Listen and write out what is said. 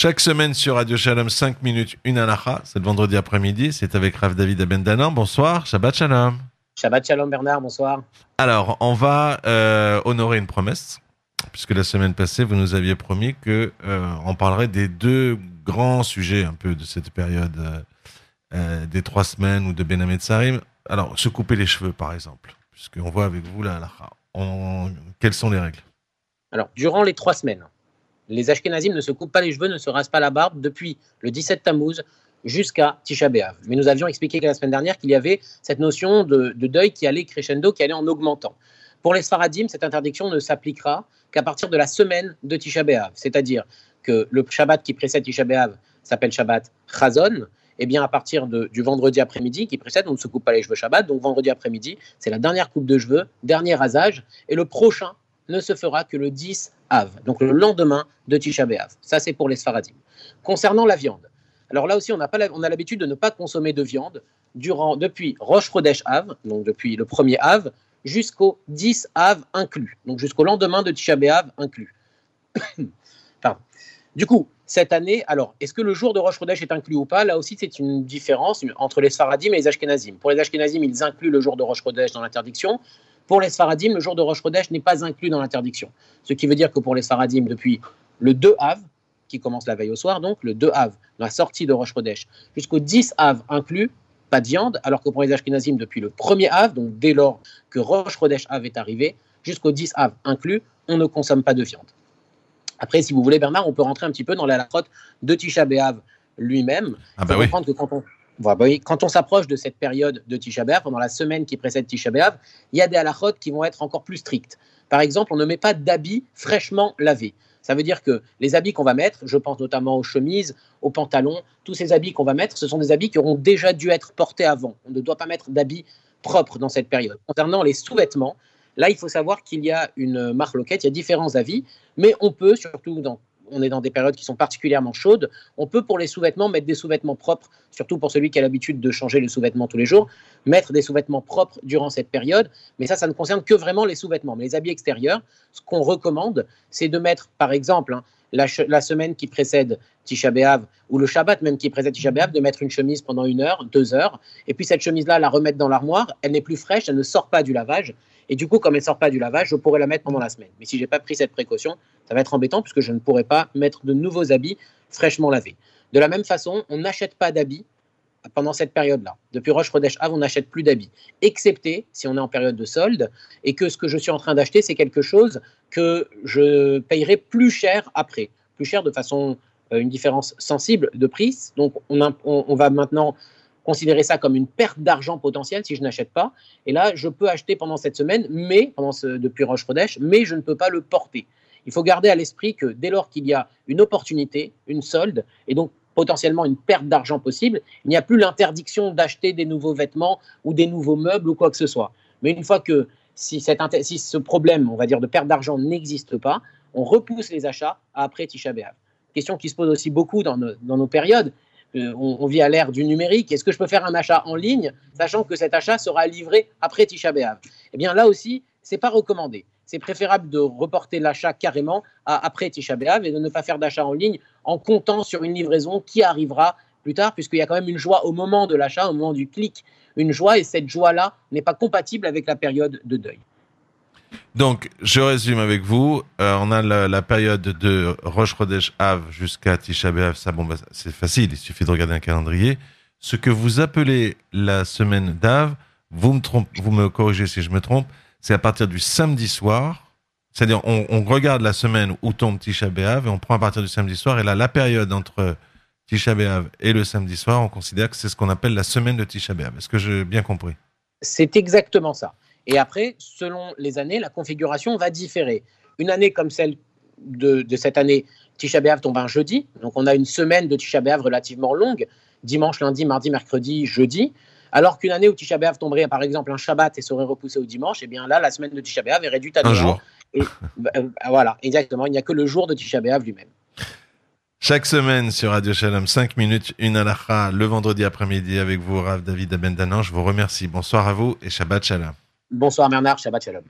Chaque semaine sur Radio Shalom, 5 minutes, une halakha. C'est le vendredi après-midi. C'est avec Rav David Abendanan. Bonsoir. Shabbat Shalom. Shabbat Shalom Bernard, bonsoir. Alors, on va euh, honorer une promesse, puisque la semaine passée, vous nous aviez promis que euh, on parlerait des deux grands sujets un peu de cette période euh, des trois semaines ou de Ben Sarim. Alors, se couper les cheveux, par exemple, puisqu'on voit avec vous la halakha. On- Quelles sont les règles? Alors, durant les trois semaines, les Ashkenazim ne se coupent pas les cheveux, ne se rasent pas la barbe depuis le 17 Tammuz jusqu'à Tisha B'Av. Mais nous avions expliqué la semaine dernière qu'il y avait cette notion de, de deuil qui allait crescendo, qui allait en augmentant. Pour les Sfaradim, cette interdiction ne s'appliquera qu'à partir de la semaine de Tisha B'Av. C'est-à-dire que le Shabbat qui précède Tisha B'Av s'appelle Shabbat Chazon. Et bien, à partir du vendredi après-midi qui précède, on ne se coupe pas les cheveux Shabbat. Donc, vendredi après-midi, c'est la dernière coupe de cheveux, dernier rasage. Et le prochain ne se fera que le 10 Av, donc le lendemain de Tisha B'Av. Ça, c'est pour les Sfaradim. Concernant la viande, alors là aussi, on, a l'habitude de ne pas consommer de viande durant, depuis Rosh Chodesh Av, donc depuis le premier Av, jusqu'au 10 Av inclus, donc jusqu'au lendemain de Tisha B'Av inclus. Du coup, cette année, alors, est-ce que le jour de Rosh Chodesh est inclus ou pas? Là aussi, c'est une différence entre les Sfaradim et les Ashkenazim. Pour les Ashkenazim, ils incluent le jour de Rosh Chodesh dans l'interdiction. Pour les Sfaradim, le jour de Rosh Chodesh n'est pas inclus dans l'interdiction. Ce qui veut dire que pour les Sfaradim, depuis le 2 Av, qui commence la veille au soir, donc le 2 Av, la sortie de Rosh Chodesh, jusqu'au 10 Av inclus, pas de viande, alors que pour les Ashkenazim, depuis le 1er Av, donc dès lors que Rosh Chodesh Av est arrivé, jusqu'au 10 Av inclus, on ne consomme pas de viande. Après, si vous voulez, Bernard, on peut rentrer un petit peu dans la lachote de Tisha B'Av lui-même. Ah bah oui. comprendre que quand on, quand on s'approche de cette période de Tisha B'Av, pendant la semaine qui précède Tisha B'Av, il y a des halachot qui vont être encore plus strictes. Par exemple, on ne met pas d'habits fraîchement lavés. Ça veut dire que les habits qu'on va mettre, je pense notamment aux chemises, aux pantalons, tous ces habits qu'on va mettre, ce sont des habits qui auront déjà dû être portés avant. On ne doit pas mettre d'habits propres dans cette période. Concernant les sous-vêtements, là, il faut savoir qu'il y a une marloquette, il y a différents avis, mais on peut, surtout dans on est dans des périodes qui sont particulièrement chaudes, on peut pour les sous-vêtements mettre des sous-vêtements propres, surtout pour celui qui a l'habitude de changer les sous-vêtements tous les jours, mettre des sous-vêtements propres durant cette période. Mais ça, ça ne concerne que vraiment les sous-vêtements. Mais les habits extérieurs, ce qu'on recommande, c'est de mettre, par exemple, hein, la, semaine qui précède Tisha B'Av ou le Shabbat même qui précède Tisha B'Av, de mettre une chemise pendant une heure, deux heures, et puis cette chemise-là, la remettre dans l'armoire. Elle n'est plus fraîche, elle ne sort pas du lavage. Et du coup, comme elle ne sort pas du lavage, je pourrais la mettre pendant la semaine. Mais si j'ai pas pris cette précaution, ça va être embêtant puisque je ne pourrai pas mettre de nouveaux habits fraîchement lavés. De la même façon, on n'achète pas d'habits pendant cette période-là. Depuis Roche Chodesh Av, on n'achète plus d'habits, excepté si on est en période de solde et que ce que je suis en train d'acheter, c'est quelque chose que je payerai plus cher après, plus cher de façon une différence sensible de prix. Donc on, va maintenant considérer ça comme une perte d'argent potentielle si je n'achète pas. Et là, je peux acheter pendant cette semaine, mais pendant ce, depuis Roche mais je ne peux pas le porter. Il faut garder à l'esprit que dès lors qu'il y a une opportunité, une solde, et donc potentiellement une perte d'argent possible, il n'y a plus l'interdiction d'acheter des nouveaux vêtements ou des nouveaux meubles ou quoi que ce soit. Mais une fois que si, cette si ce problème, on va dire, de perte d'argent n'existe pas, on repousse les achats après Tisha B'Av. Question qui se pose aussi beaucoup dans nos, périodes. Euh, on, on vit à l'ère du numérique. Est-ce que je peux faire un achat en ligne, sachant que cet achat sera livré après Tisha B'Av? Eh bien là aussi, c'est pas recommandé. C'est préférable de reporter l'achat carrément à après Tisha B'Av et de ne pas faire d'achat en ligne en comptant sur une livraison qui arrivera plus tard, puisqu'il y a quand même une joie au moment de l'achat, au moment du clic, une joie, et cette joie-là n'est pas compatible avec la période de deuil. Donc, je résume avec vous. Euh, on a la, période de Rosh Chodesh Av jusqu'à Tisha B'Av. Ça, bon, bah, c'est facile. Il suffit de regarder un calendrier. Ce que vous appelez la semaine d'Av, vous me corrigez si je me trompe, c'est à partir du samedi soir. C'est-à-dire, on, on regarde la semaine où tombe Tisha B'Av et on prend à partir du samedi soir. Et là, la période entre Tisha B'Av et le samedi soir, on considère que c'est ce qu'on appelle la semaine de Tisha B'Av. Est-ce que j'ai bien compris? C'est exactement ça. Et après, selon les années, la configuration va différer. Une année comme celle de, de cette année, Tisha B'Av tombe un jeudi, donc on a une semaine de Tisha B'Av relativement longue, dimanche, lundi, mardi, mercredi, jeudi. Alors qu'une année où Tisha B'Av tomberait par exemple un Shabbat et serait repoussé au dimanche, eh bien là, la semaine de Tisha B'Av est réduite à Un deux jour. Et, bah, euh, voilà, exactement. Il n'y a que le jour de Tisha B'Av lui-même. Chaque semaine sur Radio Shalom, 5 minutes, une halakha, le vendredi après-midi avec vous, Rav David Abendanan. Je vous remercie. Bonsoir à vous et Shabbat Shalom. Bonsoir Bernard, Shabbat Shalom.